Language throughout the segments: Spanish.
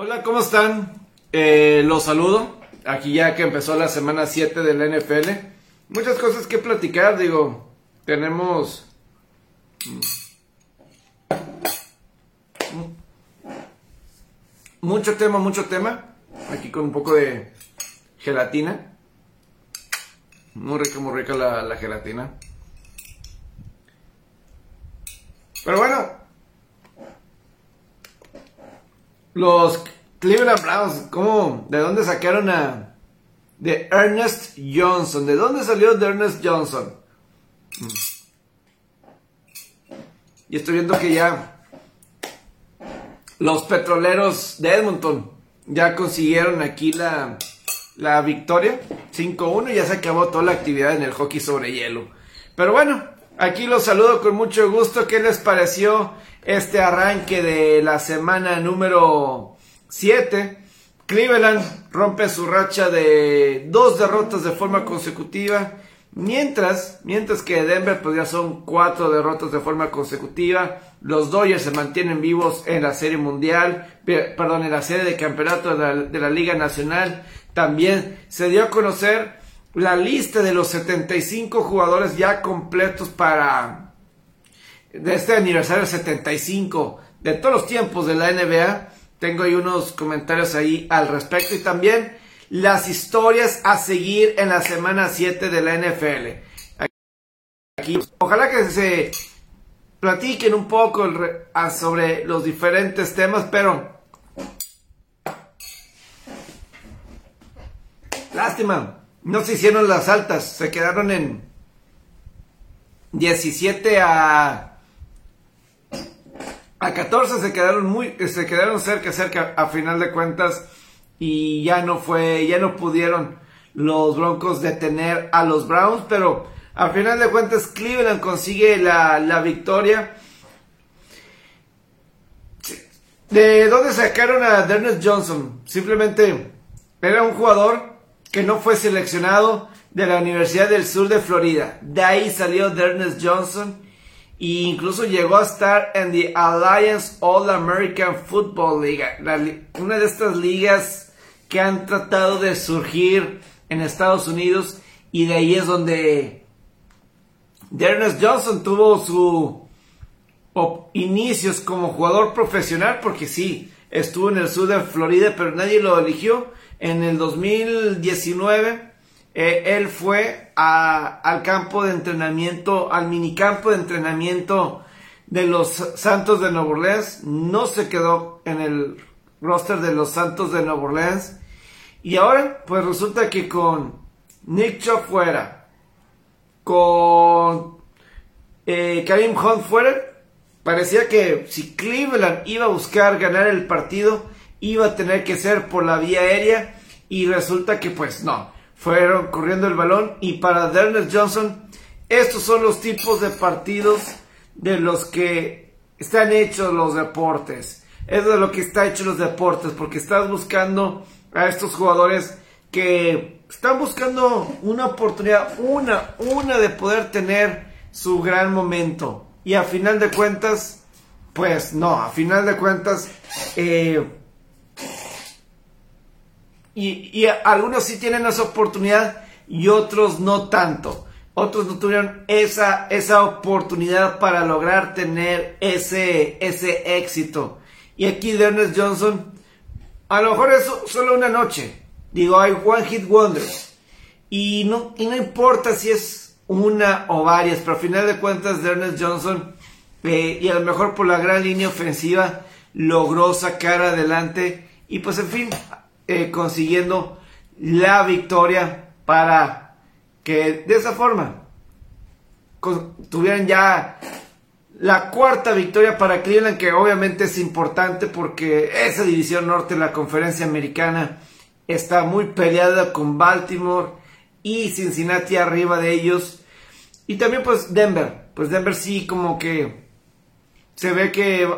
Hola, ¿cómo están? Eh, los saludo. Aquí ya que empezó la semana 7 del NFL. Muchas cosas que platicar, digo. Tenemos... Mucho tema, mucho tema. Aquí con un poco de gelatina. Muy rica, muy rica la gelatina. Pero bueno, los Cleveland Browns, ¿cómo? ¿De dónde sacaron a... De Ernest Johnson? ¿De dónde salió de Ernest Johnson? Y estoy viendo que ya los petroleros de Edmonton ya consiguieron aquí la, la victoria. 5-1, ya se acabó toda la actividad en el hockey sobre hielo. Pero bueno, aquí los saludo con mucho gusto. ¿Qué les pareció este arranque de la semana número 7? Cleveland rompe su racha de dos derrotas de forma consecutiva. Mientras, mientras que Denver pues ya son cuatro derrotas de forma consecutiva. Los Dodgers se mantienen vivos en la serie mundial, perdón, en la serie de campeonato de la, de la Liga Nacional. También se dio a conocer la lista de los 75 jugadores ya completos para de este aniversario 75 de todos los tiempos de la NBA. Tengo ahí unos comentarios ahí al respecto y también las historias a seguir en la semana 7 de la NFL. Aquí, ojalá que se platiquen un poco sobre los diferentes temas, pero lástima, no se hicieron las altas, se quedaron en 17 a a 14 se quedaron muy se quedaron cerca cerca a final de cuentas y ya no fue ya no pudieron los Broncos detener a los Browns, pero a final de cuentas Cleveland consigue la, la victoria. ¿De dónde sacaron a Dennis Johnson? Simplemente era un jugador que no fue seleccionado de la Universidad del Sur de Florida. De ahí salió Dennis Johnson e incluso llegó a estar en the Alliance All American Football League, una de estas ligas que han tratado de surgir en Estados Unidos y de ahí es donde Ernest Johnson tuvo su inicios como jugador profesional porque sí, estuvo en el sur de Florida pero nadie lo eligió. En el 2019 eh, él fue al campo de entrenamiento, al minicampo de entrenamiento de los Santos de Nueva Orleans. No se quedó en el roster de los Santos de Nueva Orleans. Y ahora, pues resulta que con Nick Chubb fuera, con eh, Karim Hunt fuera, parecía que si Cleveland iba a buscar ganar el partido, iba a tener que ser por la vía aérea. Y resulta que pues no, fueron corriendo el balón. Y para Derner Johnson, estos son los tipos de partidos de los que están hechos los deportes. Es de lo que está hecho los deportes, porque estás buscando a estos jugadores que están buscando una oportunidad, una, una de poder tener su gran momento. Y a final de cuentas, pues no, a final de cuentas, eh, y, algunos sí tienen esa oportunidad y otros no tanto. Otros no tuvieron esa, esa oportunidad para lograr tener ese, ese éxito. Y aquí de Johnson a lo mejor es solo una noche. Digo, hay One Hit Wonders. Y no, y no importa si es una o varias, pero al final de cuentas, Ernest Johnson, eh, y a lo mejor por la gran línea ofensiva, logró sacar adelante. Y pues, en fin, eh, consiguiendo la victoria para que de esa forma tuvieran ya la cuarta victoria para Cleveland, que obviamente es importante porque esa división norte de la conferencia americana está muy peleada con Baltimore y Cincinnati arriba de ellos. Y también pues Denver. Pues Denver sí como que se ve que,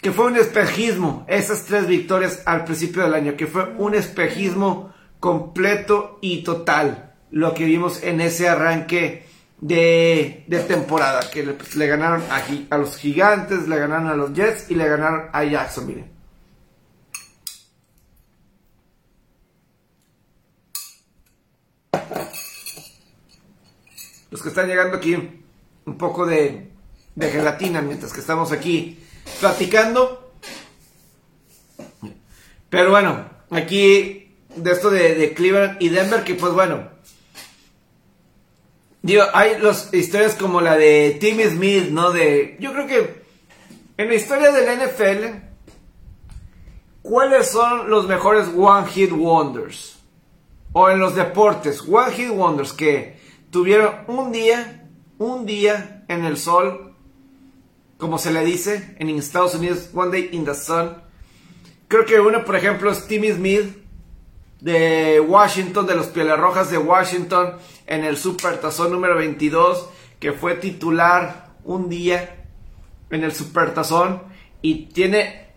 que fue un espejismo, esas tres victorias al principio del año, que fue un espejismo completo y total, lo que vimos en ese arranque de, de temporada, que le, pues, ganaron a, a, los gigantes, le ganaron a los Jets y le ganaron a Jacksonville. Los que están llegando aquí, un poco de, de gelatina mientras que estamos aquí platicando. Pero bueno, aquí de esto de, de Cleveland y Denver, que pues bueno, digo, hay las historias como la de Timmy Smith, ¿no? De, yo creo que en la historia del NFL, ¿cuáles son los mejores One Hit Wonders? O en los deportes, One Hit Wonders que tuvieron un día, un día en el sol, como se le dice en Estados Unidos, One Day in the Sun. Creo que uno, por ejemplo, es Timmy Smith de Washington, de los Pieles Rojas de Washington, en el Super Tazón número 22, que fue titular un día en el Super Tazón y tiene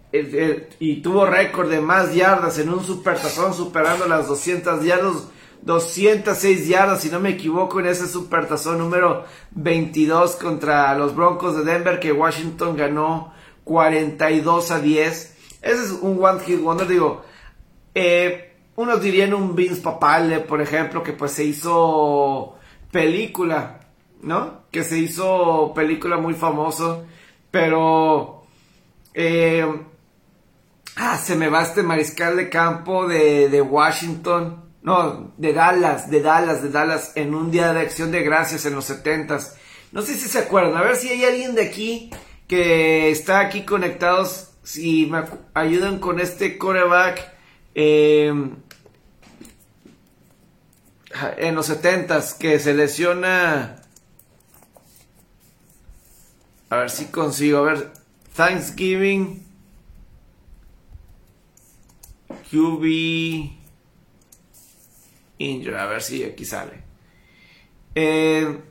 y tuvo récord de más yardas en un Super Tazón, superando las 200 yardas 206 yardas, si no me equivoco, en ese supertazón número 22 contra los Broncos de Denver, que Washington ganó 42 a 10. Ese es un one hit wonder, digo. Eh, unos dirían un Vince Papale, por ejemplo, que pues se hizo película, ¿no? Que se hizo película muy famoso, pero... Eh, ah, se me va este mariscal de campo de, de Washington no, de Dallas, de Dallas, de Dallas, en un día de acción de gracias en los 70 No sé si se acuerdan, a ver si hay alguien de aquí que está aquí conectados, si me ayudan con este coreback em, en los 70 que se lesiona. A ver si consigo, a ver, Thanksgiving. QB. A ver si aquí sale. Eh,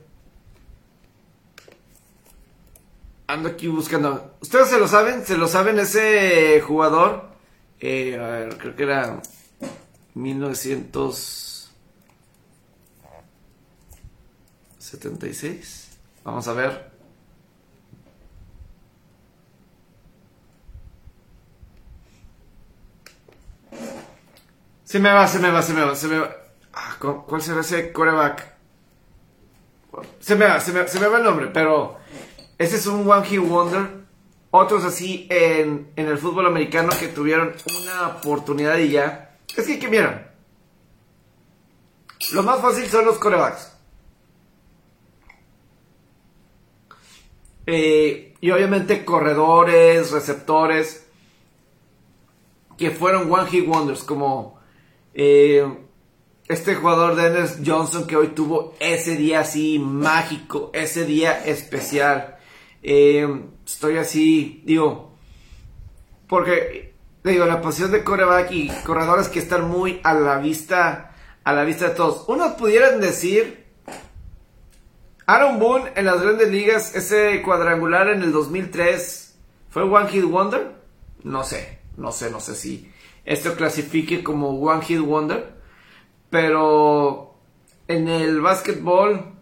ando aquí buscando. ¿Ustedes se lo saben? ¿Se lo saben ese jugador? Eh, a ver, creo que era 1976. Vamos a ver. Se me va, se me va, se me va, se me va. Ah, ¿Cuál será ese coreback? Se me, va, se, me, va el nombre, pero ese es un One Hit Wonder. Otros así en, el fútbol americano que tuvieron una oportunidad y ya. Es que, que miren, lo más fácil son los corebacks. Eh, y obviamente corredores, receptores, que fueron One Hit Wonders, como eh, este jugador Dennis Johnson que hoy tuvo ese día así mágico, ese día especial. Eh, estoy así, digo, porque digo, la posición de coreback y corredores que están muy a la vista, a la vista de todos. Unos pudieran decir, Aaron Boone en las grandes ligas, ese cuadrangular en el 2003, ¿fue One Hit Wonder? No sé, no sé, no sé si esto clasifique como One Hit Wonder. Pero en el básquetbol,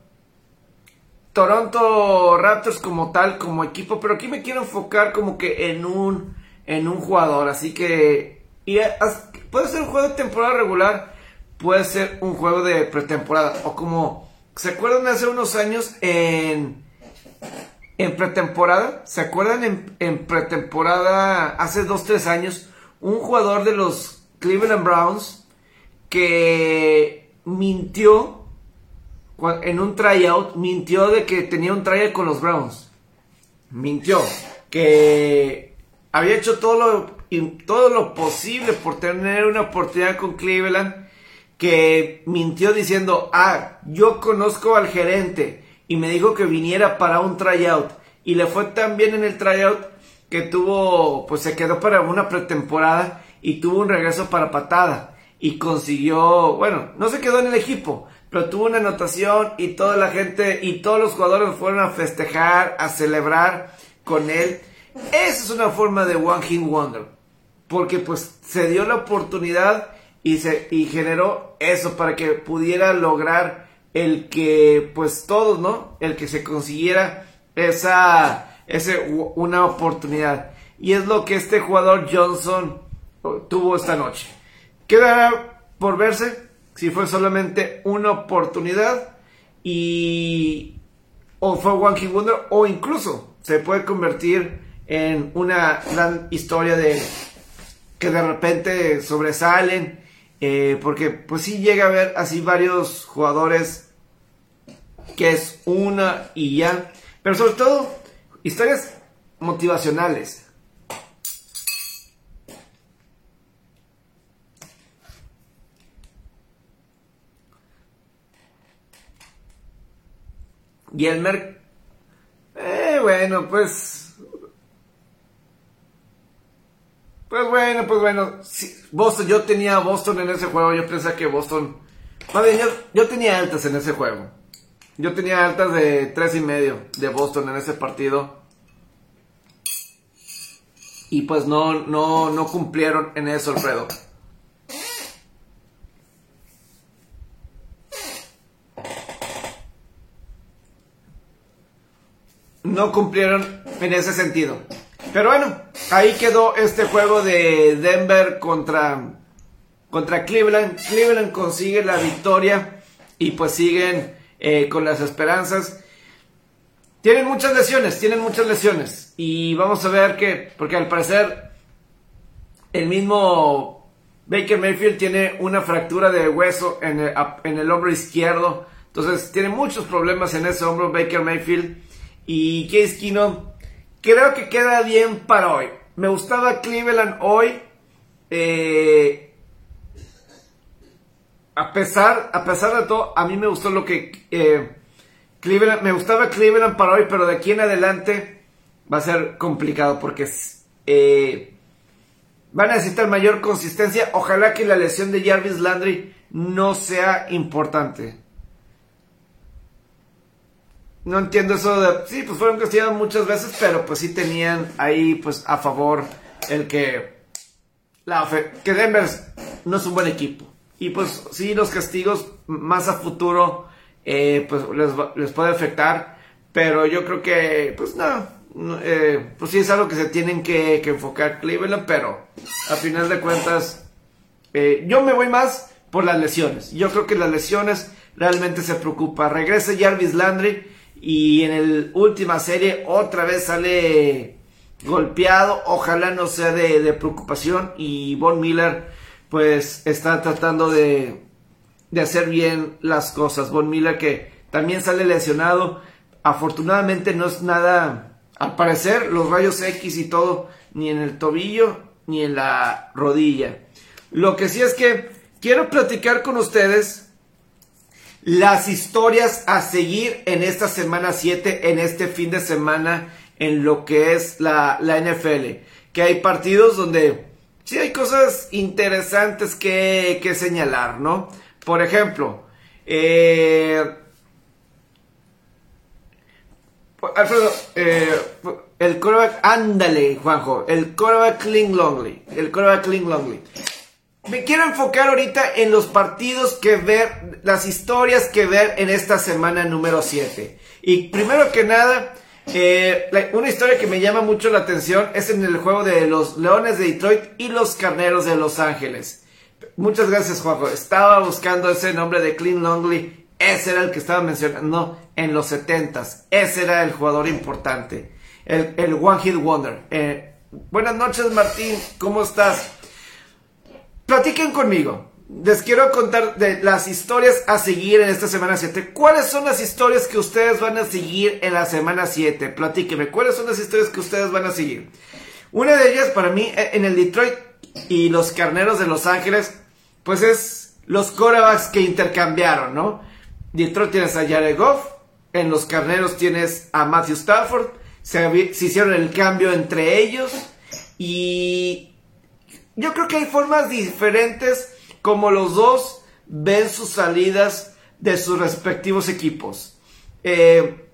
Toronto Raptors como tal, como equipo, pero aquí me quiero enfocar como que en un, en un jugador. Así que puede ser un juego de temporada regular, puede ser un juego de pretemporada. O como, ¿se acuerdan hace unos años en, en pretemporada? ¿Se acuerdan en, en pretemporada hace 2-3 años? Un jugador de los Cleveland Browns que mintió en un tryout, mintió de que tenía un tryout con los Browns. Mintió que había hecho todo lo, posible por tener una oportunidad con Cleveland. Que mintió diciendo, ah, yo conozco al gerente y me dijo que viniera para un tryout. Y le fue tan bien en el tryout que tuvo, pues se quedó para una pretemporada y tuvo un regreso para patada y consiguió, bueno, no se quedó en el equipo, pero tuvo una anotación y toda la gente y todos los jugadores fueron a festejar, a celebrar con él. Esa es una forma de One Hit Wonder, porque pues se dio la oportunidad y se y generó eso para que pudiera lograr el que pues todos, ¿no? El que se consiguiera esa ese una oportunidad. Y es lo que este jugador Johnson tuvo esta noche. Quedará por verse si fue solamente una oportunidad y o fue One King Wonder o incluso se puede convertir en una gran historia de que de repente sobresalen eh, porque pues sí llega a haber así varios jugadores que es una y ya pero sobre todo historias motivacionales Y el Merc... Eh, bueno, pues... Pues bueno, pues bueno. Boston, yo tenía Boston en ese juego. Yo pensé que Boston... Más bien, yo, tenía altas en ese juego. Yo tenía altas de tres y medio de Boston en ese partido. Y pues no, no, no cumplieron en eso, Alfredo. No cumplieron en ese sentido. Pero bueno, ahí quedó este juego de Denver contra, contra Cleveland. Cleveland consigue la victoria y pues siguen eh, con las esperanzas. Tienen muchas lesiones, tienen muchas lesiones. Y vamos a ver que, porque al parecer el mismo Baker Mayfield tiene una fractura de hueso en el, en el hombro izquierdo. Entonces tiene muchos problemas en ese hombro Baker Mayfield. Y Case Keenum, creo que queda bien para hoy. Me gustaba Cleveland hoy. Eh, a pesar, a pesar de todo, a mí me gustó lo que eh, Cleveland, me gustaba Cleveland para hoy, pero de aquí en adelante va a ser complicado porque eh, van a necesitar mayor consistencia. Ojalá que la lesión de Jarvis Landry no sea importante. No entiendo eso de... Sí, pues fueron castigados muchas veces, pero pues sí tenían ahí pues a favor el que... La que Denver no es un buen equipo. Y pues sí, los castigos más a futuro eh, pues les, puede afectar. Pero yo creo que pues no, eh, pues sí es algo que se tienen que, enfocar Cleveland, pero a final de cuentas eh, yo me voy más por las lesiones. Yo creo que las lesiones realmente se preocupa. Regresa Jarvis Landry y en la última serie otra vez sale golpeado. Ojalá no sea de, preocupación. Y Von Miller pues está tratando de, de hacer bien las cosas. Von Miller que también sale lesionado. Afortunadamente no es nada, al parecer, los rayos X y todo, ni en el tobillo ni en la rodilla. Lo que sí es que quiero platicar con ustedes las historias a seguir en esta semana 7, en este fin de semana, en lo que es la, NFL. Que hay partidos donde sí hay cosas interesantes que, que señalar, ¿no? Por ejemplo, eh, Alfredo, eh, el coreback, ándale, Juanjo, el coreback Kling Longley, el coreback Kling Longley. Me quiero enfocar ahorita en los partidos que ver, las historias que ver en esta semana número 7. Y primero que nada, eh, una historia que me llama mucho la atención es en el juego de los Leones de Detroit y los Carneros de Los Ángeles. Muchas gracias, Juanjo. Estaba buscando ese nombre de Clean Longley. Ese era el que estaba mencionando en los 70s. Ese era el jugador importante. El, One Hit Wonder. Eh, buenas noches, Martín. ¿Cómo estás? Platiquen conmigo. Les quiero contar de las historias a seguir en esta semana 7. ¿Cuáles son las historias que ustedes van a seguir en la semana 7? Platíquenme. ¿Cuáles son las historias que ustedes van a seguir? Una de ellas para mí eh, en el Detroit y los Carneros de Los Ángeles, pues es los corebacks que intercambiaron, ¿no? Detroit tienes a Jared Goff, en los Carneros tienes a Matthew Stafford, se, se hicieron el cambio entre ellos y yo creo que hay formas diferentes como los dos ven sus salidas de sus respectivos equipos. Eh,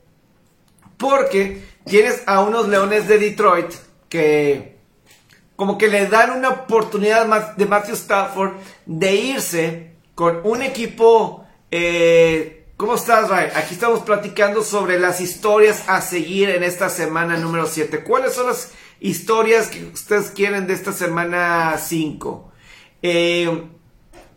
porque tienes a unos Leones de Detroit que como que le dan una oportunidad de Matthew Stafford de irse con un equipo... Eh, ¿Cómo estás, Ray? Aquí estamos platicando sobre las historias a seguir en esta semana número 7. ¿Cuáles son las historias que ustedes quieren de esta semana 5. Eh,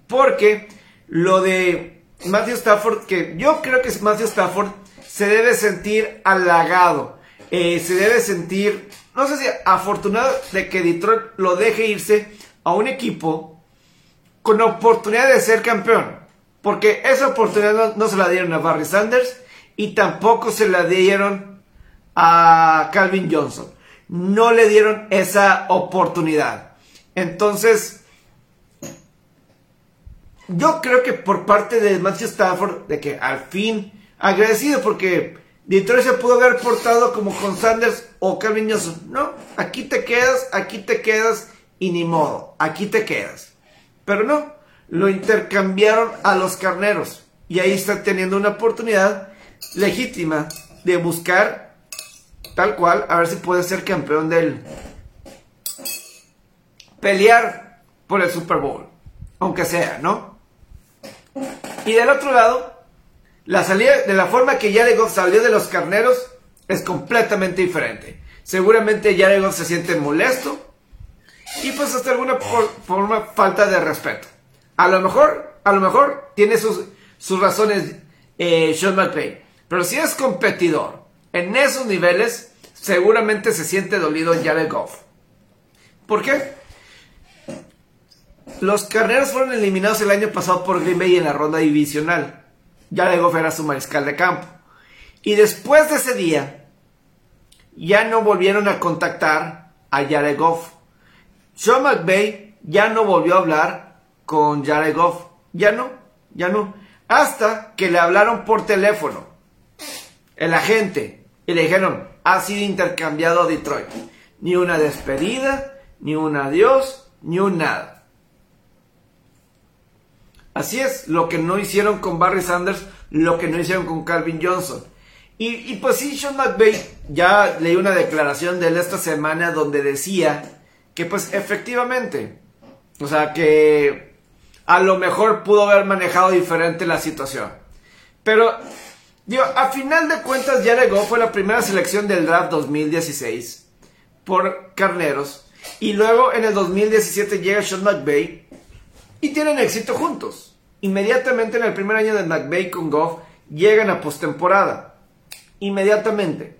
porque lo de Matthew Stafford, que yo creo que Matthew Stafford se debe sentir halagado, eh, se debe sentir, no sé si afortunado de que Detroit lo deje irse a un equipo con oportunidad de ser campeón. Porque esa oportunidad no, se la dieron a Barry Sanders y tampoco se la dieron a Calvin Johnson. No le dieron esa oportunidad. Entonces, yo creo que por parte de Matthew Stafford, de que al fin, agradecido porque Detroit se pudo haber portado como con Sanders o Calvin. No, aquí te quedas, aquí te quedas y ni modo, aquí te quedas. Pero no, lo intercambiaron a los carneros y ahí está teniendo una oportunidad legítima de buscar tal cual a ver si puede ser campeón del pelear por el Super Bowl, aunque sea, ¿no? Y del otro lado, la salida de la forma que Jared Goff salió de los carneros es completamente diferente. Seguramente Jared Goff se siente molesto, y pues hasta alguna forma falta de respeto. A lo mejor, a lo mejor tiene sus, sus razones eh, Sean McVay. Pero si es competidor en esos niveles, seguramente se siente dolido Jared Goff. ¿Por qué? Los carneros fueron eliminados el año pasado por Green Bay en la ronda divisional. Jared Goff era su mariscal de campo. Y después de ese día, ya no volvieron a contactar a Jared Goff. Sean McVay ya no volvió a hablar con Jared Goff. Ya no, ya no. Hasta que le hablaron por teléfono. El agente. Y le dijeron, ha sido intercambiado a Detroit. Ni una despedida, ni un adiós, ni un nada. Así es, lo que no hicieron con Barry Sanders, lo que no hicieron con Calvin Johnson. Y, pues sí, Sean McVay, ya leí una declaración de él esta semana donde decía que pues efectivamente, o sea que a lo mejor pudo haber manejado diferente la situación. Pero, a final de cuentas Jared Goff fue la primera selección del draft 2016 por Carneros. Y luego en el 2017 llega Sean McVay y tienen éxito juntos. Inmediatamente en el primer año de McVay con Goff llegan a postemporada. Inmediatamente.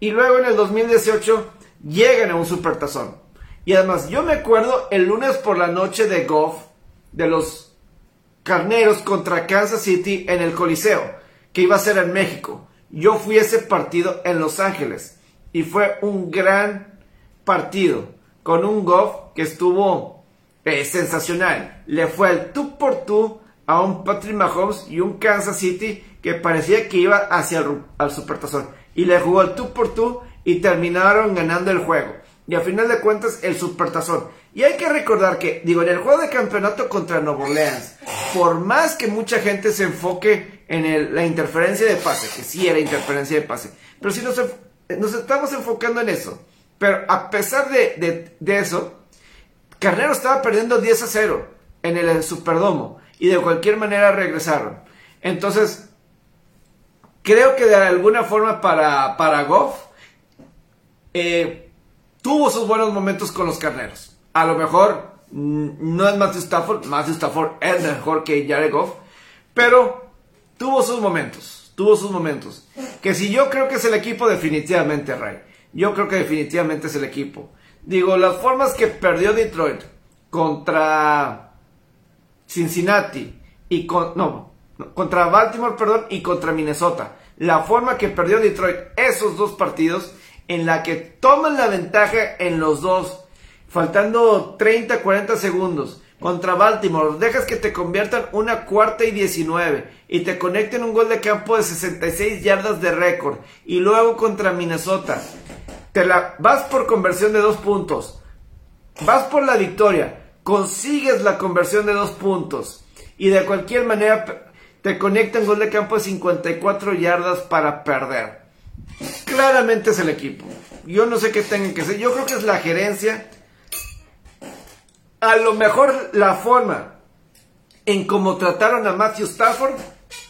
Y luego en el 2018 llegan a un supertazón. Y además, yo me acuerdo el lunes por la noche de Goff, de los carneros contra Kansas City en el Coliseo, que iba a ser en México. Yo fui a ese partido en Los Ángeles y fue un gran partido con un Goff que estuvo eh, sensacional. Le fue el tú por tú a un Patrick Mahomes y un Kansas City que parecía que iba hacia el al Supertazón. Y le jugó el tú por tú y terminaron ganando el juego y a final de cuentas el supertazón. Y hay que recordar que, digo, en el juego de campeonato contra Nuevo Orleans, por más que mucha gente se enfoque en la interferencia de pase, que sí era interferencia de pase, pero si nos, nos estamos enfocando en eso, pero a pesar de, eso, Carnero estaba perdiendo 10 a 0 en el Superdomo y de cualquier manera regresaron. Entonces, creo que de alguna forma para, para Goff, eh, tuvo sus buenos momentos con los carneros. A lo mejor mm, no es Matthew Stafford, Matthew Stafford es mejor que Jared Goff, pero tuvo sus momentos, tuvo sus momentos. Que si yo creo que es el equipo, definitivamente, Ray. Yo creo que definitivamente es el equipo. Digo, las formas que perdió Detroit contra Cincinnati y con, no, contra Baltimore, perdón, y contra Minnesota. La forma que perdió Detroit esos dos partidos en la que toman la ventaja en los dos, faltando 30, 40 segundos. Contra Baltimore, dejas que te conviertan una cuarta y 19 y te conecten un gol de campo de 66 yardas de récord. Y luego contra Minnesota, te la vas por conversión de dos puntos, vas por la victoria, consigues la conversión de dos puntos y de cualquier manera te conectan gol de campo de 54 yardas para perder claramente es el equipo. Yo no sé qué tengan que ser. Yo creo que es la gerencia. A lo mejor la forma en cómo trataron a Matthew Stafford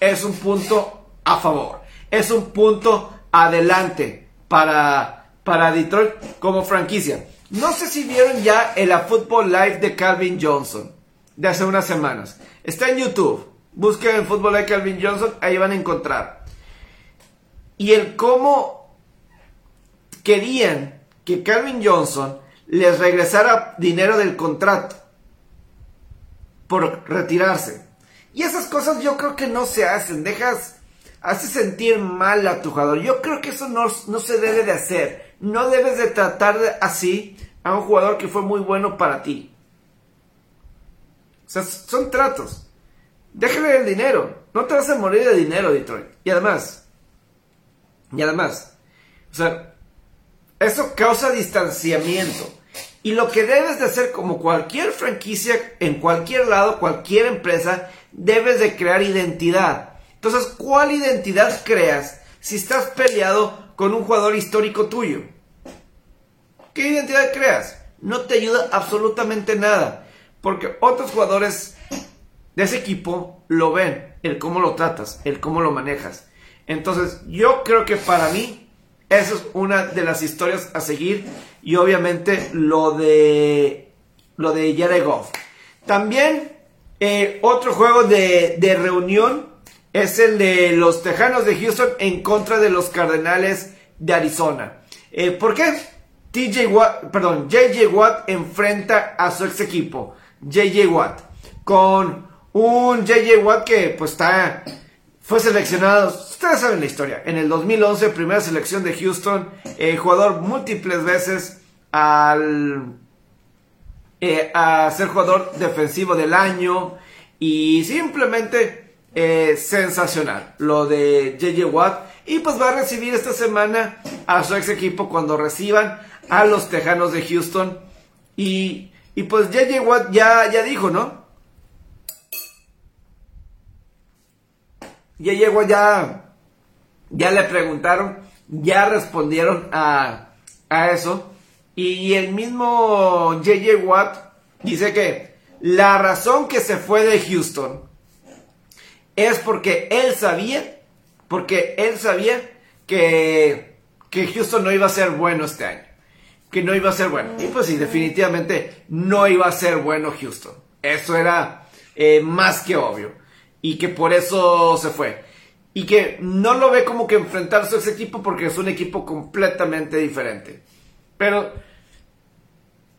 es un punto a favor. Es un punto adelante para, para Detroit como franquicia. No sé si vieron ya el A Football Live de Calvin Johnson de hace unas semanas. Está en YouTube. Busquen el fútbol de Calvin Johnson, ahí van a encontrar. Y el cómo querían que Calvin Johnson les regresara dinero del contrato por retirarse. Y esas cosas yo creo que no se hacen. Dejas, hace sentir mal a tu jugador. Yo creo que eso no, no se debe de hacer. No debes de tratar así a un jugador que fue muy bueno para ti. O sea, son tratos. Déjale el dinero. No te vas a morir de dinero, Detroit. Y además, y además, o sea, eso causa distanciamiento. Y lo que debes de hacer como cualquier franquicia, en cualquier lado, cualquier empresa, debes de crear identidad. Entonces, ¿cuál identidad creas si estás peleado con un jugador histórico tuyo? ¿Qué identidad creas? No te ayuda absolutamente nada. Porque otros jugadores de ese equipo lo ven, el cómo lo tratas, el cómo lo manejas. Entonces, yo creo que para mí, esa es una de las historias a seguir. Y obviamente lo de lo de Jared Goff. También eh, otro juego de, de, reunión es el de los Tejanos de Houston en contra de los Cardenales de Arizona. Eh, ¿Por qué? TJ Watt, perdón, JJ Watt enfrenta a su ex equipo, JJ Watt, con un JJ Watt que pues está, fue seleccionado, ustedes saben la historia, en el 2011, primera selección de Houston, eh, jugador múltiples veces al, eh, a ser jugador defensivo del año y simplemente eh, sensacional lo de JJ Watt y pues va a recibir esta semana a su ex equipo cuando reciban a los Tejanos de Houston y, y pues JJ Watt ya, ya dijo, ¿no? Ya llegó, ya, ya le preguntaron, ya respondieron a, a eso. Y el mismo JJ Watt dice que la razón que se fue de Houston es porque él sabía, porque él sabía que, que Houston no iba a ser bueno este año. Que no iba a ser bueno. Y pues sí, definitivamente no iba a ser bueno Houston. Eso era eh, más que obvio y que por eso se fue. Y que no lo ve como que enfrentarse a ese equipo porque es un equipo completamente diferente. Pero,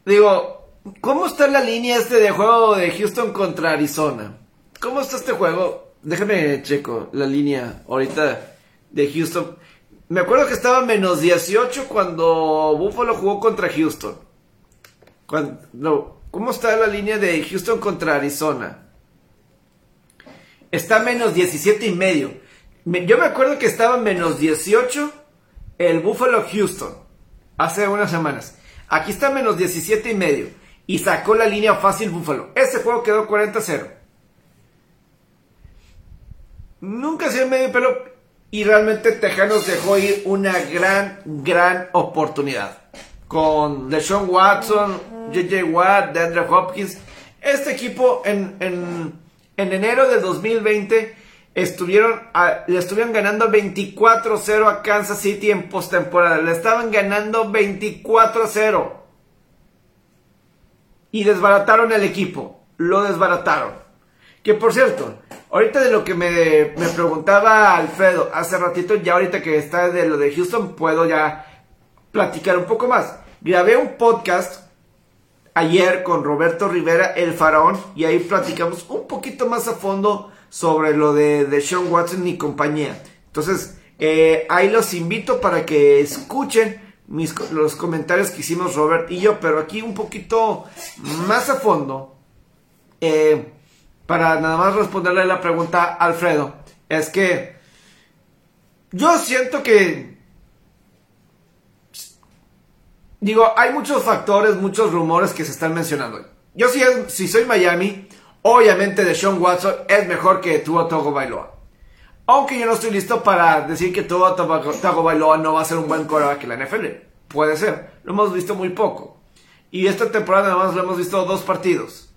digo, ¿cómo está la línea este de juego de Houston contra Arizona? ¿Cómo está este juego? Déjame checo la línea ahorita de Houston. Me acuerdo que estaba menos 18 cuando Buffalo jugó contra Houston. no, ¿Cómo está la línea de Houston contra Arizona? Está menos 17 y medio. Yo me acuerdo que estaba menos 18 el Buffalo Houston hace unas semanas. Aquí está menos 17 y medio. Y sacó la línea fácil Buffalo. Ese juego quedó 40-0. Nunca se medio pelo. Y realmente Tejanos dejó ir una gran, gran oportunidad. Con DeShaun Watson, JJ Watt, DeAndre Hopkins. Este equipo en, en en enero de 2020 estuvieron le estuvieron ganando 24-0 a Kansas City en postemporada. Le estaban ganando 24-0. Y desbarataron el equipo. Lo desbarataron. Que por cierto, ahorita de lo que me, me preguntaba Alfredo hace ratito, ya ahorita que está de lo de Houston, puedo ya platicar un poco más. Grabé un podcast ayer con Roberto Rivera, el faraón, y ahí platicamos un poquito más a fondo sobre lo de, de Sean Watson y compañía. Entonces, eh, ahí los invito para que escuchen mis, los comentarios que hicimos Robert y yo, pero aquí un poquito más a fondo, eh, para nada más responderle la pregunta a Alfredo, es que yo siento que digo, hay muchos factores, muchos rumores que se están mencionando. Yo si, si soy Miami, obviamente de Sean Watson es mejor que Tua Bailoa. Aunque yo no estoy listo para decir que Tua Bailoa no va a ser un buen coreback en la NFL. Puede ser. Lo hemos visto muy poco. Y esta temporada nada más lo hemos visto dos partidos.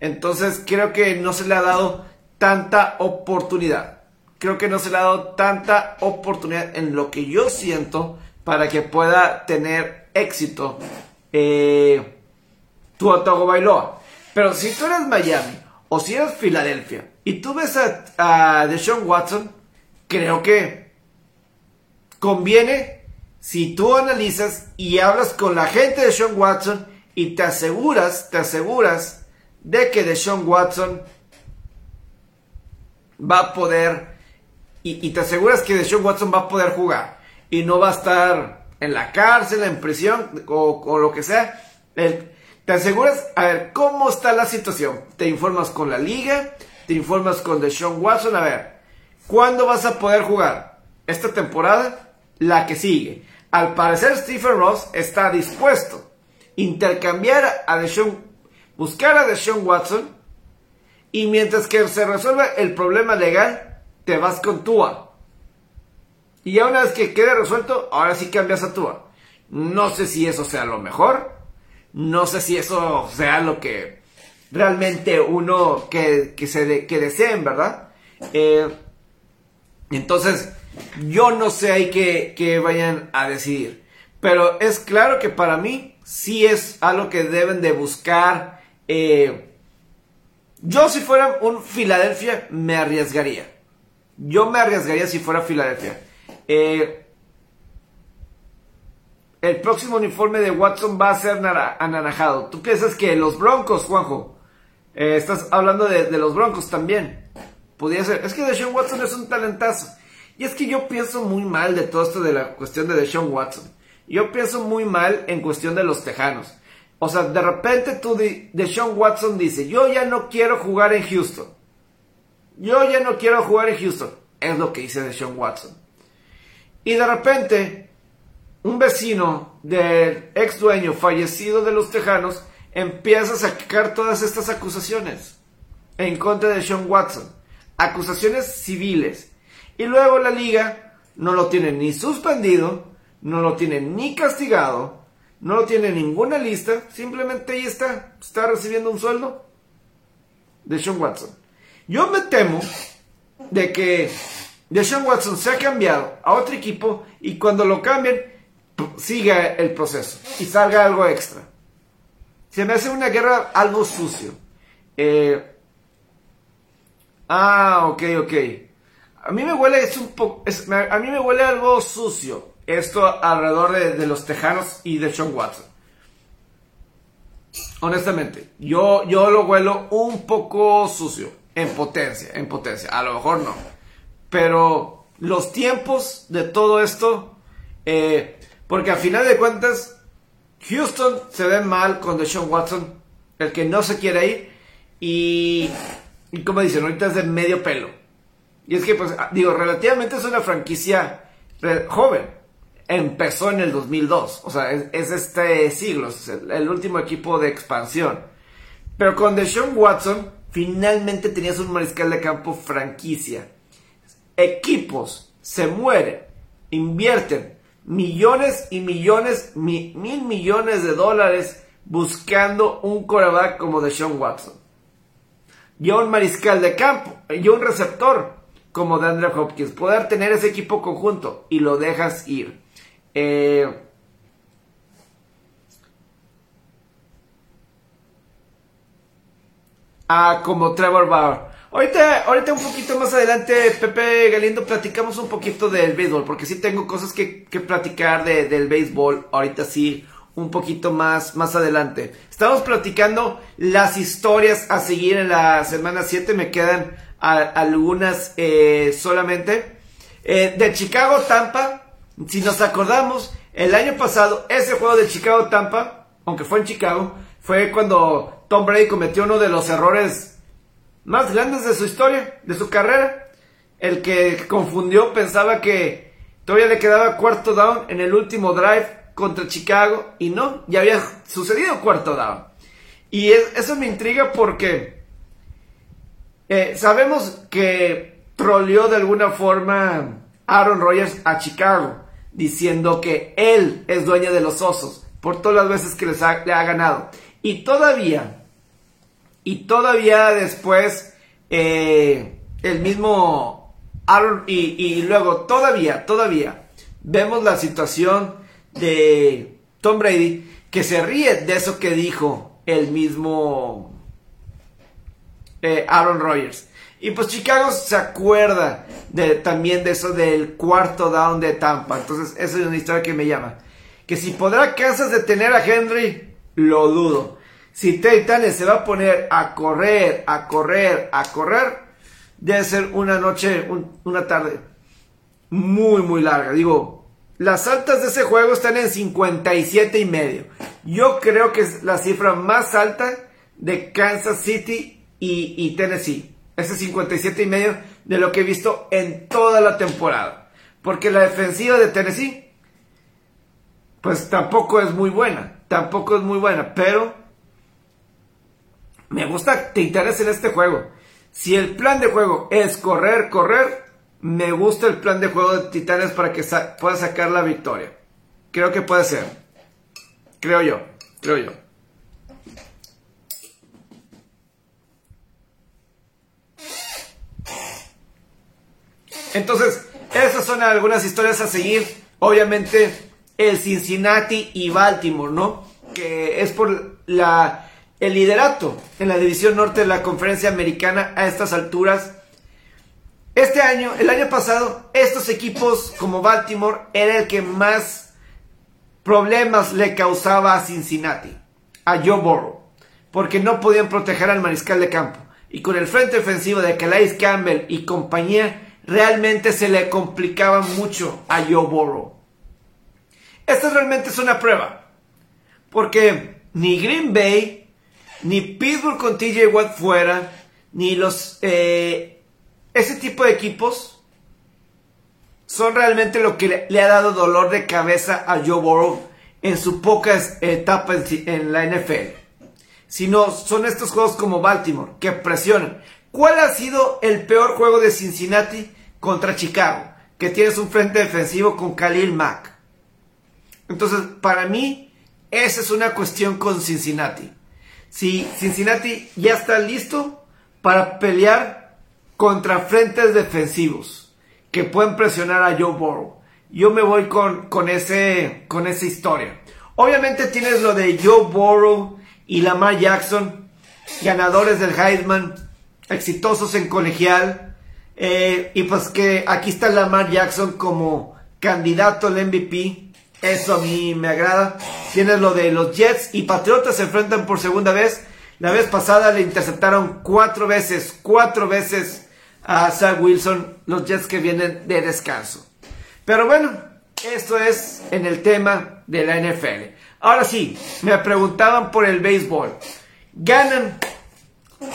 Entonces creo que no se le ha dado tanta oportunidad. Creo que no se le ha dado tanta oportunidad en lo que yo siento para que pueda tener éxito eh, tu Otago Bailoa. Pero si tú eres Miami, o si eres Filadelfia y tú ves a, a Deshaun Watson, creo que conviene si tú analizas y hablas con la gente de Sean Watson y te aseguras, te aseguras de que Deshaun Watson va a poder y, te aseguras que Deshaun Watson va a poder jugar y no va a estar en la cárcel, en prisión o, lo que sea. te aseguras, a ver, ¿cómo está la situación? Te informas con la liga, te informas con Deshaun Watson, a ver, ¿cuándo vas a poder jugar? ¿Esta temporada? La que sigue. Al parecer Stephen Ross está dispuesto a intercambiar a Deshaun, buscar a Deshaun Watson y mientras que se resuelve el problema legal, te vas con Tua. Y ya una vez que quede resuelto, ahora sí cambias a Tua. No sé si eso sea lo mejor. No sé si eso sea lo que realmente uno que, que deseen, ¿verdad? Eh, entonces, yo no sé ahí que, vayan a decidir. Pero es claro que para mí sí es algo que deben de buscar. Eh, yo si fuera un Filadelfia me arriesgaría. Yo me arriesgaría si fuera Filadelfia. Eh, el próximo uniforme de Watson va a ser anaranjado. ¿Tú piensas que los Broncos, Juanjo? Eh, estás hablando de, los Broncos también. Podría ser. Es que Deshaun Watson es un talentazo. Y es que yo pienso muy mal de todo esto de la cuestión de Deshaun Watson. Yo pienso muy mal en cuestión de los Tejanos. O sea, de repente tú de, Sean Watson dice, yo ya no quiero jugar en Houston. Yo ya no quiero jugar en Houston. Es lo que dice de Sean Watson. Y de repente, un vecino del ex dueño fallecido de los Tejanos empieza a sacar todas estas acusaciones en contra de Sean Watson. Acusaciones civiles. Y luego la liga no lo tiene ni suspendido, no lo tiene ni castigado, no tiene ninguna lista, simplemente ahí está, está recibiendo un sueldo de Sean Watson. Yo me temo de que de Sean Watson se ha cambiado a otro equipo y cuando lo cambien siga el proceso y salga algo extra. Se me hace una guerra algo sucio. Eh, ah, ok, ok. A mí me huele es un poco, a mí me huele algo sucio esto alrededor de, los Tejanos y de Sean Watson. Honestamente, yo, yo lo huelo un poco sucio, en potencia, en potencia. A lo mejor no. Pero los tiempos de todo esto, eh, porque a final de cuentas, Houston se ve mal con Deshaun Watson, el que no se quiere ir, y, como dicen, ahorita es de medio pelo. Y es que, pues, digo, relativamente es una franquicia joven empezó en el 2002. O sea, es, este siglo, es el, último equipo de expansión. Pero con Deshaun Watson, finalmente tenías un mariscal de campo franquicia. Equipos se mueren, invierten millones y millones, mil millones de dólares buscando un coreback como Deshaun Watson. Y un mariscal de campo, y un receptor como DeAndre Hopkins. Poder tener ese equipo conjunto y lo dejas ir. Eh, como Trevor Bauer. Ahorita, ahorita un poquito más adelante, Pepe Galindo, platicamos un poquito del béisbol, porque sí tengo cosas que, platicar del béisbol, ahorita sí, un poquito más, más adelante. Estamos platicando las historias a seguir en la semana 7, me quedan algunas eh, solamente. Eh, de Chicago, Tampa, si nos acordamos, el año pasado, ese juego de Chicago-Tampa, aunque fue en Chicago, fue cuando Tom Brady cometió uno de los errores más grandes de su historia, de su carrera. El que confundió, pensaba que todavía le quedaba cuarto down en el último drive contra Chicago y no, ya había sucedido cuarto down. Y eso me intriga porque eh, sabemos que troleó de alguna forma Aaron Rodgers a Chicago diciendo que él es dueño de los osos por todas las veces que les ha, le ha ganado. Y todavía, y todavía después, eh, el mismo Aaron, y, luego todavía, todavía, vemos la situación de Tom Brady que se ríe de eso que dijo el mismo eh, Aaron Rodgers. Y pues Chicago se acuerda de, también de eso del cuarto down de Tampa. Entonces, esa es una historia que me llama. Que si podrá Kansas detener a Henry, lo dudo. Si Titanes se va a poner a correr, a correr, a correr, debe ser una noche, una tarde muy, muy larga. Digo, las altas de ese juego están en 57 y medio. Yo creo que es la cifra más alta de Kansas City y, y Tennessee. Ese 57 y medio de lo que he visto en toda la temporada. Porque la defensiva de Tennessee, pues tampoco es muy buena. Tampoco es muy buena. Pero me gusta Titanes en este juego. Si el plan de juego es correr, correr, me gusta el plan de juego de Titanes para que pueda sacar la victoria. Creo que puede ser. Creo yo. Creo yo. Entonces, esas son algunas historias a seguir. Obviamente, el Cincinnati y Baltimore, ¿no? Que es por la, el liderato en la división norte de la conferencia americana a estas alturas. Este año, el año pasado, estos equipos como Baltimore era el que más problemas le causaba a Cincinnati, a Joe Burrow, porque no podían proteger al mariscal de campo. Y con el frente ofensivo de Calais Campbell y compañía, realmente se le complicaba mucho a Joe Burrow. Esta realmente es una prueba. Porque ni Green Bay, ni Pittsburgh con TJ Watt fuera, ni los... Eh, ese tipo de equipos son realmente lo que le, ha dado dolor de cabeza a Joe Burrow en su poca etapa en, en la NFL. Sino son estos juegos como Baltimore, que presionan. ¿Cuál ha sido el peor juego de Cincinnati? contra Chicago, que tienes un frente defensivo con Khalil Mack. Entonces, para mí, esa es una cuestión con Cincinnati. Si Cincinnati ya está listo para pelear contra frentes defensivos que pueden presionar a Joe Burrow. Yo me voy con, con, ese, con esa historia. Obviamente tienes lo de Joe Burrow y Lamar Jackson, ganadores del Heisman, exitosos en colegial, eh, y pues que aquí está Lamar Jackson como candidato al MVP. Eso a mí me agrada. Tienes lo de los Jets y Patriotas se enfrentan por segunda vez. La vez pasada le interceptaron cuatro veces, cuatro veces a Zach Wilson, los Jets que vienen de descanso. Pero bueno, esto es en el tema de la NFL. Ahora sí, me preguntaban por el béisbol. Ganan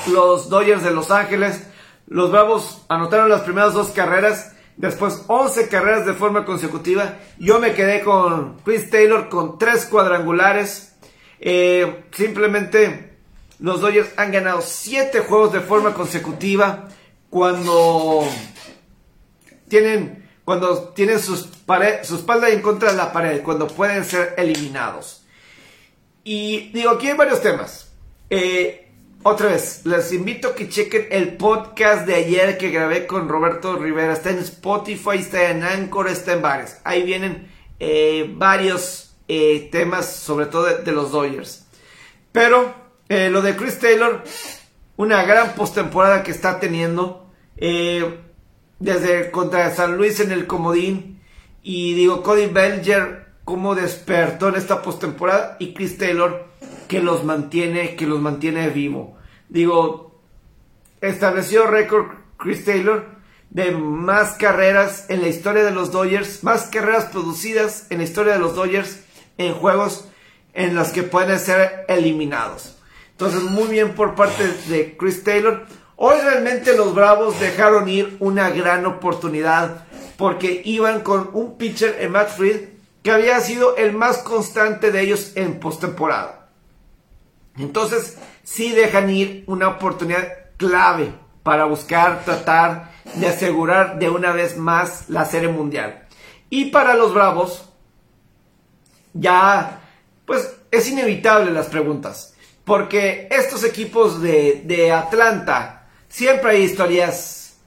los Dodgers de Los Ángeles los Bravos anotaron las primeras dos carreras, después 11 carreras de forma consecutiva. Yo me quedé con Chris Taylor con tres cuadrangulares. Eh, simplemente los Dodgers han ganado 7 juegos de forma consecutiva cuando tienen, cuando tienen sus su espalda en contra de la pared, cuando pueden ser eliminados. Y digo, aquí hay varios temas. Eh, otra vez, les invito a que chequen el podcast de ayer que grabé con Roberto Rivera. Está en Spotify, está en Anchor, está en varios. Ahí vienen eh, varios eh, temas, sobre todo de, los Dodgers. Pero eh, lo de Chris Taylor, una gran postemporada que está teniendo. desde contra San Luis en el Comodín. Y digo, Cody Belger, cómo despertó en esta postemporada. Y Chris Taylor que los mantiene, que los mantiene vivo. Digo, estableció récord Chris Taylor de más carreras en la historia de los Dodgers, más carreras producidas en la historia de los Dodgers en juegos en los que pueden ser eliminados. Entonces, muy bien por parte de Chris Taylor. Hoy realmente los Bravos dejaron ir una gran oportunidad porque iban con un pitcher en Matt Fried que había sido el más constante de ellos en postemporada. Entonces, sí dejan ir una oportunidad clave para buscar, tratar de asegurar de una vez más la serie mundial. Y para los Bravos, ya, pues es inevitable las preguntas. Porque estos equipos de, de Atlanta, siempre hay historias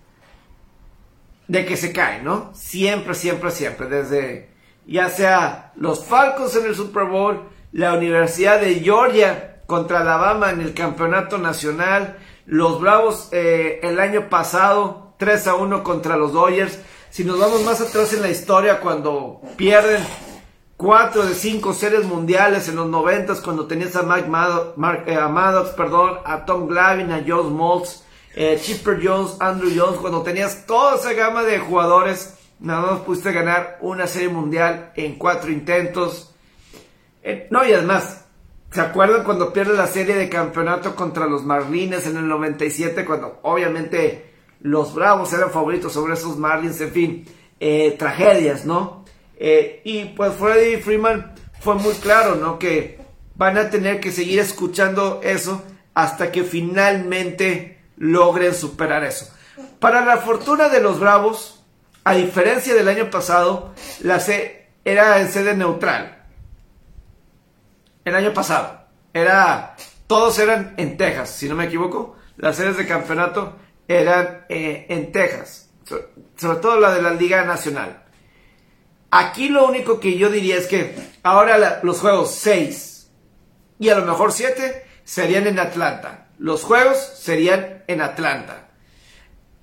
de que se caen, ¿no? Siempre, siempre, siempre. Desde ya sea los Falcons en el Super Bowl, la Universidad de Georgia contra Alabama en el campeonato nacional, Los Bravos eh, el año pasado 3 a 1 contra los Dodgers. Si nos vamos más atrás en la historia, cuando pierden 4 de 5 series mundiales en los 90 cuando tenías a Mike eh, Maddox, perdón, a Tom Glavine, a Joe Smoltz, eh, Chipper Jones, Andrew Jones, cuando tenías toda esa gama de jugadores, nada más pudiste ganar una serie mundial en 4 intentos. No, y además, ¿se acuerdan cuando pierde la serie de campeonato contra los Marlins en el 97? Cuando obviamente los Bravos eran favoritos sobre esos Marlins, en fin, tragedias, ¿no? Eh, y pues Freddie Freeman fue muy claro, ¿no? Que van a tener que seguir escuchando eso hasta que finalmente logren superar eso. Para la fortuna de los Bravos, a diferencia del año pasado, la C era en sede neutral. El año pasado era todos eran en Texas, si no me equivoco. Las sedes de campeonato eran eh, en Texas, sobre todo la de la Liga Nacional. Aquí lo único que yo diría es que ahora los juegos 6 y a lo mejor 7 serían en Atlanta. Los juegos serían en Atlanta.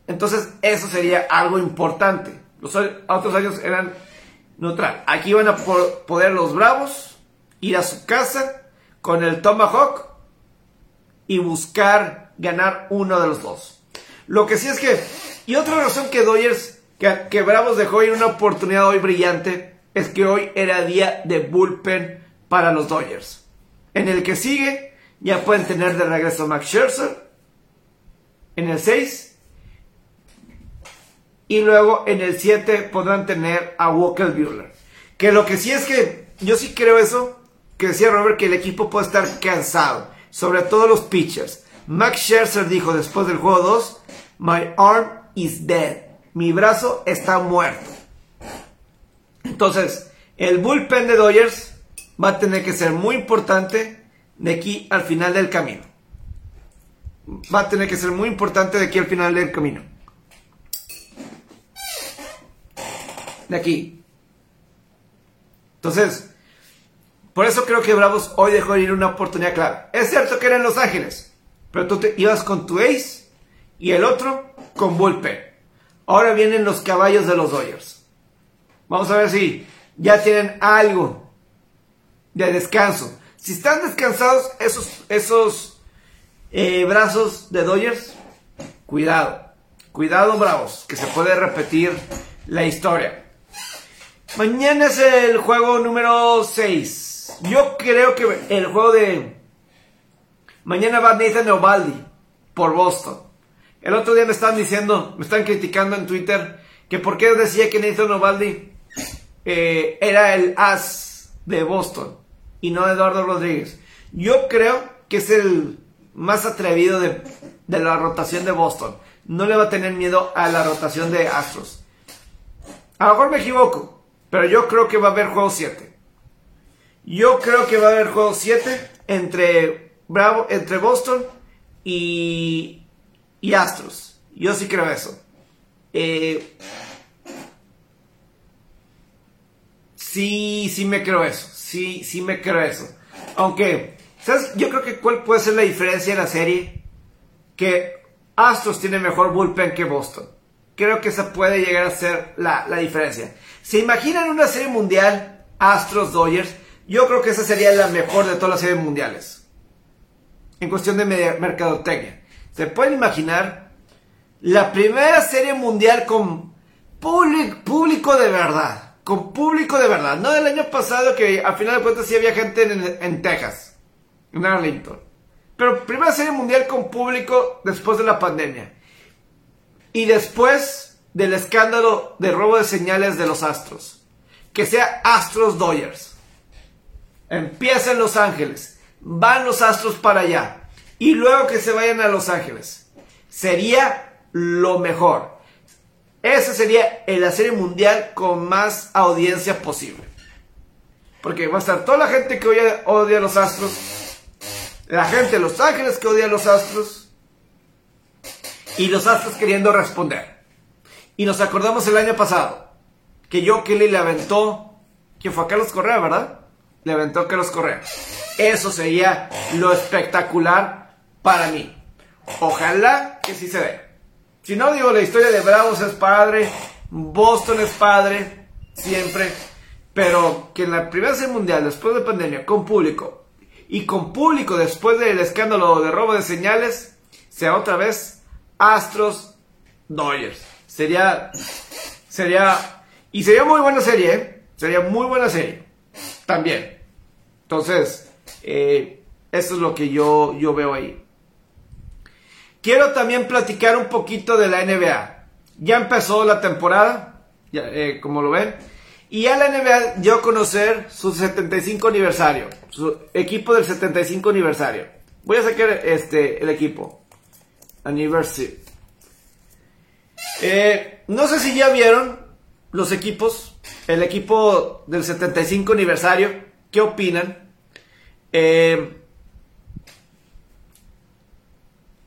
Entonces eso sería algo importante. Los otros años eran neutral. Aquí van a poder los Bravos ir a su casa con el Tomahawk y buscar ganar uno de los dos. Lo que sí es que, y otra razón que Dodgers que, Bravos dejó ir una oportunidad hoy brillante es que hoy era día de bullpen para los Dodgers. En el que sigue, ya pueden tener de regreso a Max Scherzer. En el 6. Y luego en el 7 podrán tener a Walker Buehler. Que lo que sí es que yo sí creo eso. Que decía Robert que el equipo puede estar cansado. Sobre todo los pitchers. Max Scherzer dijo después del juego 2. My arm is dead mi brazo está muerto. Entonces, el bullpen de Dodgers va a tener que ser muy importante de aquí al final del camino. Va a tener que ser muy importante de aquí al final del camino. De aquí. Entonces, por eso creo que Bravos hoy dejó ir una oportunidad clara. Es cierto que era en Los Ángeles, pero tú te ibas con tu ace y el otro con bullpen. Ahora vienen los caballos de los Dodgers. Vamos a ver si ya tienen algo de descanso. Si están descansados esos, esos eh, brazos de Dodgers, cuidado. Cuidado, bravos, que se puede repetir la historia. Mañana es el juego número 6. Yo creo que el juego de... Mañana va Nathan Ovaldi por Boston. El otro día me estaban diciendo, me están criticando en Twitter, que por qué decía que Nathan Ovaldi eh, era el as de Boston y no Eduardo Rodríguez. Yo creo que es el más atrevido de, de la rotación de Boston. No le va a tener miedo a la rotación de Astros. A lo mejor me equivoco, pero yo creo que va a haber juego 7. Yo creo que va a haber juego 7 entre, Bravo, entre Boston y y Astros. Yo sí creo eso. Eh, sí, sí me creo eso. Sí, sí me creo eso. Aunque, ¿sabes? Yo creo que cuál puede ser la diferencia en la serie. Que Astros tiene mejor bullpen que Boston. Creo que esa puede llegar a ser la, la diferencia. ¿Se imaginan una serie mundial Astros Dodgers? Yo creo que esa sería la mejor de todas las series mundiales. En cuestión de mercadotecnia. ¿Se pueden imaginar? La primera serie mundial con público de verdad. Con público de verdad. No del año pasado que a final de cuentas sí había gente en, Texas. En Arlington. Pero primera serie mundial con público después de la pandemia. Y después del escándalo de robo de señales de los Astros. Que sea Astros Dodgers. Empieza en Los Ángeles. Van los Astros para allá y luego que se vayan a Los Ángeles. Sería lo mejor. Esa sería la serie mundial con más audiencia posible. Porque va a estar toda la gente que odia, odia a los Astros, la gente de Los Ángeles que odia a los Astros, y los Astros queriendo responder. Y nos acordamos el año pasado que Joe Kelly le aventó, que fue a Carlos Correa, ¿verdad? Le aventó a Carlos Correa. Eso sería lo espectacular para mí. Ojalá que sí se dé. Si no, digo, la historia de Bravos es padre, Boston es padre, siempre. Pero que en la primera serie mundial, después de pandemia, con público, y con público después del escándalo de robo de señales, sea otra vez Astros Dodgers. Sería, sería, y sería muy buena serie, ¿eh? Sería muy buena serie. También. Entonces, eh, eso es lo que yo, yo veo ahí. Quiero también platicar un poquito de la NBA. Ya empezó la temporada, eh, como lo ven. Y a la NBA dio a conocer su 75 aniversario. Su equipo del 75 aniversario. Voy a sacar este, el equipo. Anniversary. Eh, no sé si ya vieron los equipos. El equipo del 75 aniversario. ¿Qué opinan? Eh,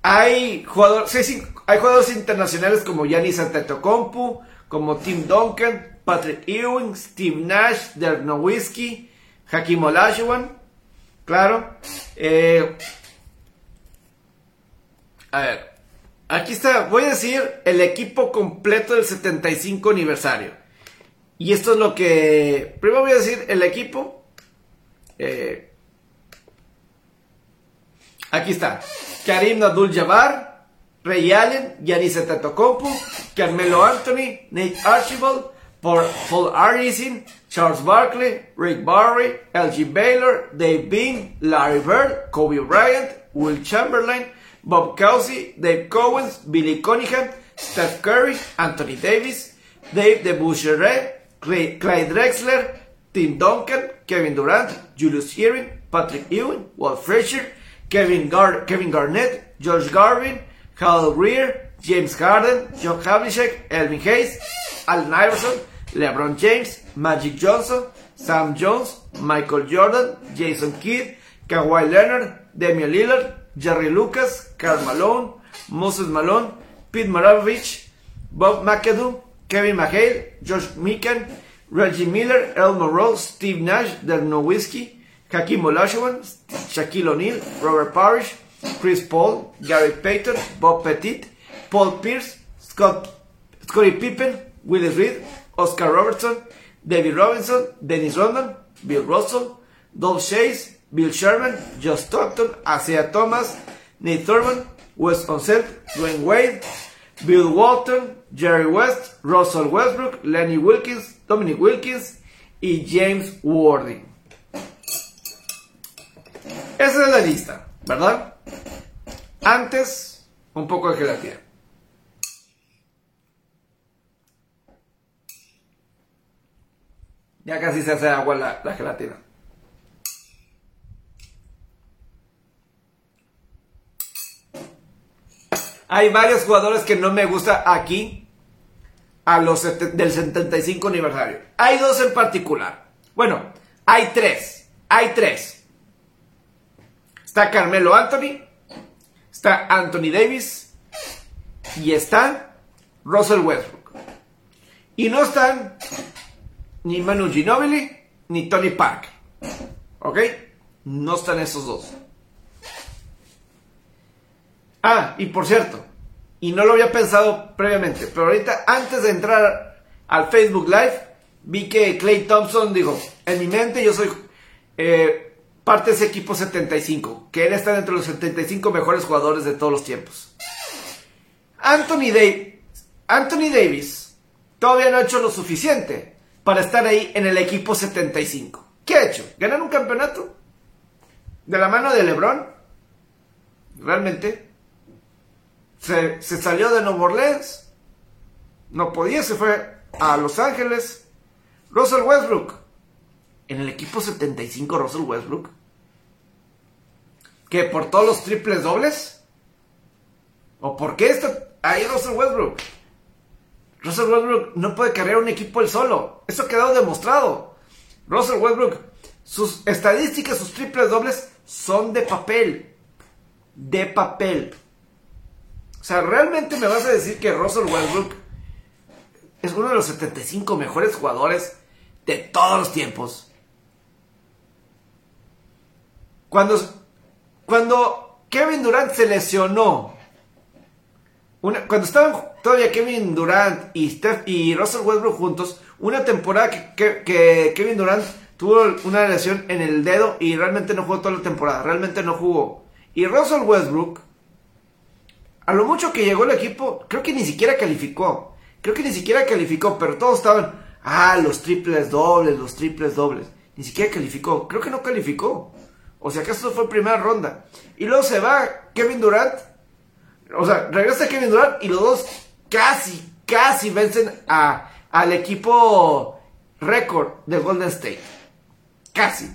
hay, jugadores, hay jugadores internacionales como Giannis Antetokounmpo, como Tim Duncan, Patrick Ewing, Steve Nash, Dirk Nowitzki, Hakim Olajuwon, claro. Eh, a ver, aquí está, voy a decir el equipo completo del 75 aniversario. Y esto es lo que, primero voy a decir el equipo. Eh, aquí está, Karim Abdul-Jabbar, Ray Allen, Giannis Antetokounmpo, Carmelo Anthony, Nate Archibald, Paul Arison, Charles Barkley, Rick Barry, LG Baylor, Dave Bean, Larry Bird, Kobe Bryant, Will Chamberlain, Bob Kelsey, Dave Cowens, Billy Cunningham, Steph Curry, Anthony Davis, Dave DeBusschere, Clyde Drexler, Tim Duncan, Kevin Durant, Julius Hearing, Patrick Ewing, Walt Frazier, Kevin, Gar Kevin Garnett, George Garvin, Hal Greer, James Harden, John Havlicek, Elvin Hayes, Allen Iverson, LeBron James, Magic Johnson, Sam Jones, Michael Jordan, Jason Kidd, Kawhi Leonard, Damian Lillard, Jerry Lucas, Karl Malone, Moses Malone, Pete Maravich, Bob McAdoo, Kevin McHale, Josh Mikan, Reggie Miller, Elmer Rose, Steve Nash, Dirk Nowitzki, Hakim Olajuwon, Shaquille O'Neal, Robert Parrish, Chris Paul, Gary Payton, Bob Petit, Paul Pierce, Scott, Scottie Pippen, Willis Reed, Oscar Robertson, David Robinson, Dennis Rodman, Bill Russell, Dov Chase, Bill Sherman, Josh Stockton, Isaiah Thomas, Nate Thurman, Wes Unseld, Dwayne Wade, Bill Walton, Jerry West, Russell Westbrook, Lenny Wilkins, Dominic Wilkins y James Wardy. Esa es la lista, ¿verdad? Antes, un poco de gelatina. Ya casi se hace agua la, gelatina. Hay varios jugadores que no me gusta aquí a los del 75 aniversario. Hay dos en particular. Bueno, hay tres. Hay tres. Está Carmelo Anthony, está Anthony Davis y está Russell Westbrook. Y no están ni Manu Ginobili, ni Tony Park. ¿Ok? No están esos dos. Ah, y por cierto, y no lo había pensado previamente, pero ahorita antes de entrar al Facebook Live, vi que Clay Thompson dijo, en mi mente yo soy eh, parte ese equipo 75, que él está dentro de los 75 mejores jugadores de todos los tiempos. Anthony, Anthony Davis todavía no ha hecho lo suficiente para estar ahí en el equipo 75. ¿Qué ha hecho? ¿Ganar un campeonato? ¿De la mano de LeBron? ¿Realmente? ¿Se, salió de Nueva Orleans? No podía, se fue a Los Ángeles. Russell Westbrook. En el equipo 75 Russell Westbrook. ¿Que por todos los triples dobles? ¿O por qué está ahí Russell Westbrook? Russell Westbrook no puede cargar un equipo él solo. Eso ha quedado demostrado. Russell Westbrook, sus estadísticas, sus triples dobles son de papel. De papel. O sea, ¿realmente me vas a decir que Russell Westbrook es uno de los 75 mejores jugadores de todos los tiempos? Cuando, cuando Kevin Durant se lesionó cuando estaban todavía Kevin Durant y, Steph, y Russell Westbrook juntos, una temporada que, que, Kevin Durant tuvo una lesión en el dedo y realmente no jugó toda la temporada, realmente no jugó. Y Russell Westbrook, a lo mucho que llegó el equipo, creo que ni siquiera calificó. Creo que ni siquiera calificó, pero todos estaban, ah, los triples dobles, los triples dobles. Ni siquiera calificó, creo que no calificó. O sea, que esto fue primera ronda. Y luego se va Kevin Durant o sea, regresa Kevin Durant y los dos casi, casi vencen a, al equipo récord de Golden State. Casi.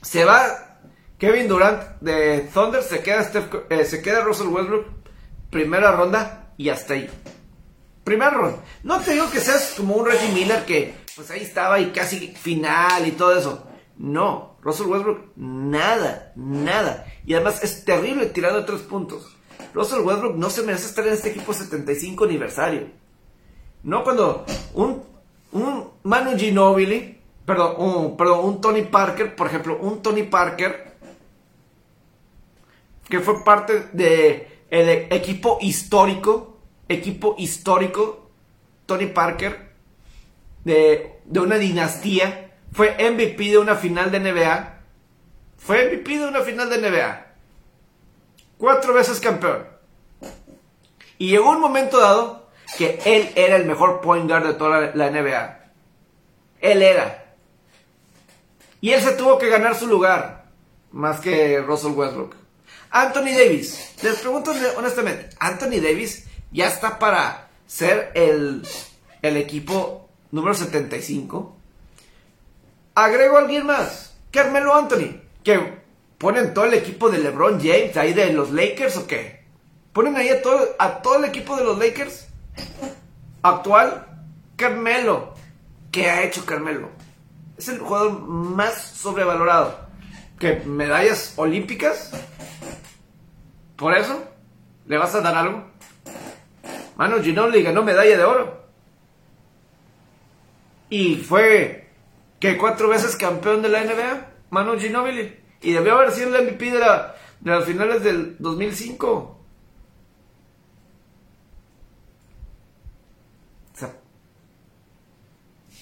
Se va Kevin Durant de Thunder, se queda, eh, se queda Russell Westbrook, primera ronda y hasta ahí. Primera ronda. No te digo que seas como un Reggie Miller que pues ahí estaba y casi final y todo eso. No, Russell Westbrook, nada, nada. Y además es terrible tirando tres puntos. Russell Westbrook no se merece estar en este equipo 75 aniversario. No cuando un, un Manu Ginobili, perdón un, perdón, un Tony Parker, por ejemplo, un Tony Parker, que fue parte de el equipo histórico, equipo histórico, Tony Parker, de, de una dinastía, fue MVP de una final de NBA, fue MVP de una final de NBA. Cuatro veces campeón. Y llegó un momento dado que él era el mejor point guard de toda la, NBA. Él era. Y él se tuvo que ganar su lugar. Más que Russell Westbrook. Anthony Davis. Les pregunto honestamente. Anthony Davis ya está para ser el, el equipo número 75. Agrego a alguien más. Carmelo Anthony. Que ¿Ponen todo el equipo de LeBron James ahí de los Lakers o qué? ¿Ponen ahí a todo, a todo el equipo de los Lakers? Actual, Carmelo. ¿Qué ha hecho Carmelo? Es el jugador más sobrevalorado. ¿Que medallas olímpicas? ¿Por eso? ¿Le vas a dar algo? Mano Ginobili ganó medalla de oro. Y fue que cuatro veces campeón de la NBA. Manu Ginobili. Y debió haber sido el MVP de, de las finales del 2005.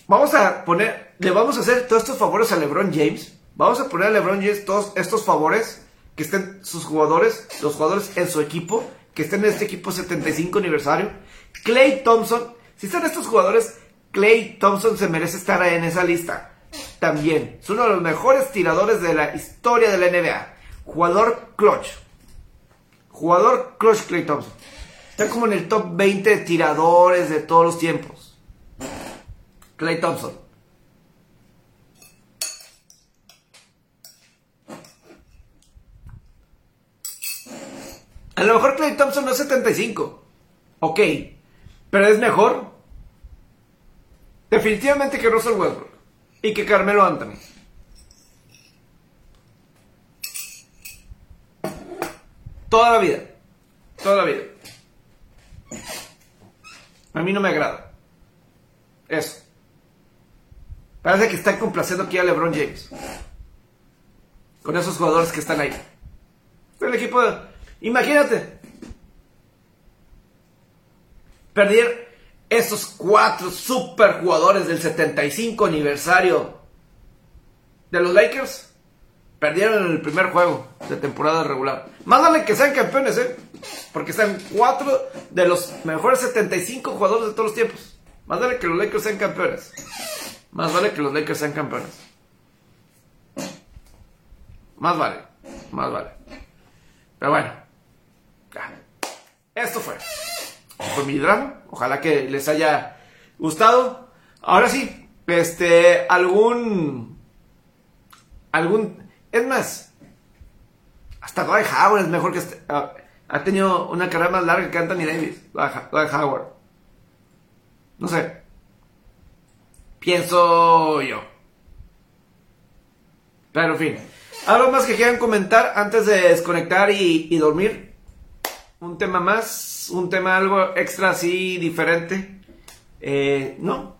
vamos a poner, le vamos a hacer todos estos favores a LeBron James. Vamos a poner a LeBron James todos estos favores que estén sus jugadores, los jugadores en su equipo, que estén en este equipo 75 aniversario. Clay Thompson, si están estos jugadores, Clay Thompson se merece estar en esa lista también. Es uno de los mejores tiradores de la historia de la NBA. Jugador clutch. Jugador clutch Clay Thompson. Está como en el top 20 de tiradores de todos los tiempos. Clay Thompson. A lo mejor Clay Thompson no es 75. Ok. Pero es mejor. Definitivamente que Russell Westbrook y que Carmelo Anthony. Toda la vida. Toda la vida. A mí no me agrada. Eso. Parece que están complaciendo aquí a LeBron James. Con esos jugadores que están ahí. El equipo. Imagínate. Perder esos cuatro super jugadores del 75 aniversario de los Lakers perdieron en el primer juego de temporada regular. Más vale que sean campeones, ¿eh? Porque están cuatro de los mejores 75 jugadores de todos los tiempos. Más vale que los Lakers sean campeones. Más vale que los Lakers sean campeones. Más vale. Más vale. Pero bueno. Esto fue por mi drama. Ojalá que les haya gustado. Ahora sí, este, algún, algún, es más, hasta Dwight Howard es mejor que este, ah, ha tenido una carrera más larga que Anthony Davis, Dwight Howard. No sé. Pienso yo. Pero en fin. ¿Algo más que quieran comentar antes de desconectar y dormir? ¿Un tema más? un tema algo extra así diferente. Eh, no.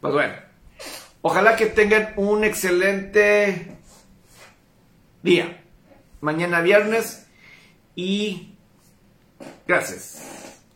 Pues bueno. Ojalá que tengan un excelente día. Mañana viernes. Y Gracias.